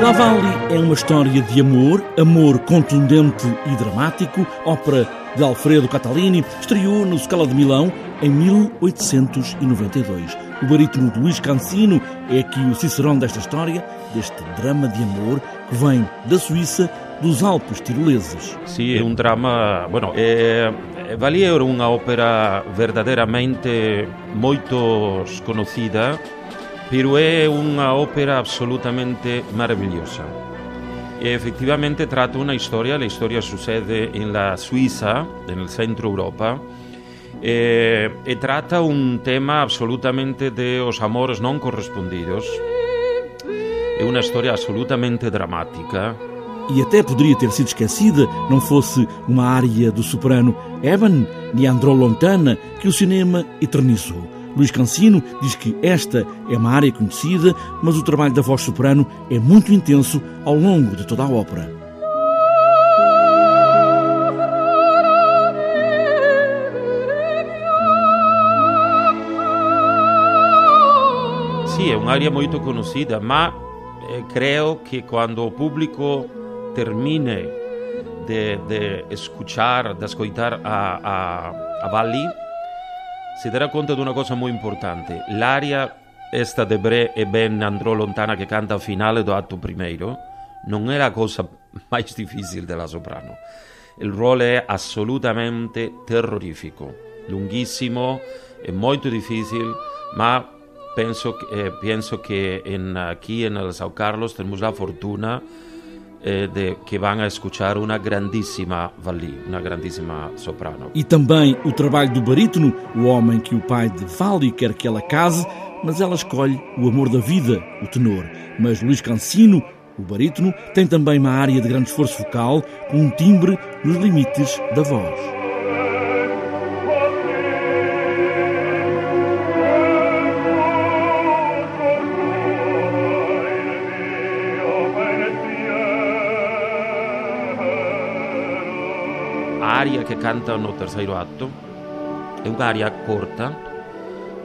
La Valle é uma história de amor, amor contundente e dramático, ópera de Alfredo Catalini, estreou no Scala de Milão em 1892. O barítono Luís Cancino é aqui o cicerone desta história, deste drama de amor que vem da Suíça, dos Alpes tiroleses. Sim, é um drama, bueno, é, Valle era uma ópera verdadeiramente muito conhecida pero é unha ópera absolutamente maravillosa. E efectivamente trata unha historia, a historia sucede en la Suiza, en el centro Europa, e, e trata un tema absolutamente de os amores non correspondidos. É unha historia absolutamente dramática. E até poderia ter sido esquecida não fosse uma área do soprano Evan Leandro Lontana que o cinema eternizou. Luís Cancino diz que esta é uma área conhecida, mas o trabalho da voz soprano é muito intenso ao longo de toda a ópera. Sim, é uma área muito conhecida, mas eh, creio que quando o público termine de, de de escutar a, a, a Valli, si darà conto di una cosa molto importante. L'aria esta de Bre e Ben andrò lontana che canta al finale do atto primeiro non è la cosa mais difficile della soprano. Il ruolo è assolutamente terrorifico, lunghissimo e molto difficile, ma penso, eh, penso che in, qui nel Sao Carlos tenemos la fortuna Eh, de, que vão a escuchar uma grandíssima Vali, uma grandíssima soprano. E também o trabalho do barítono, o homem que o pai de Vali quer que ela case, mas ela escolhe o amor da vida, o tenor. Mas Luís Cancino, o barítono, tem também uma área de grande esforço vocal, com um timbre nos limites da voz. Aria che canta no terceiro atto è un'aria corta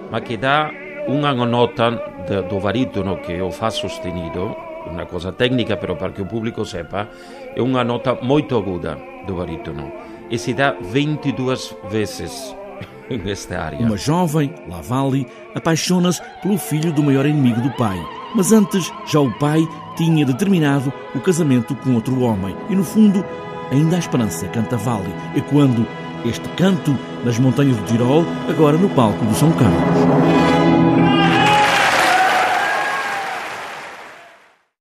ma che dà una nota do baritono che ho fa sostenuto una cosa tecnica però perché il pubblico sepa è una nota molto aguda do baritono e si dà 22 vezes nesta área. Uma jovem, Lavalli, apaixona-se pelo filho do maior inimigo do pai. Mas antes, já o pai tinha determinado o casamento com outro homem. E no fundo, Ainda há esperança, canta Vale, ecoando este canto nas montanhas do Tirol, agora no palco do São Carlos.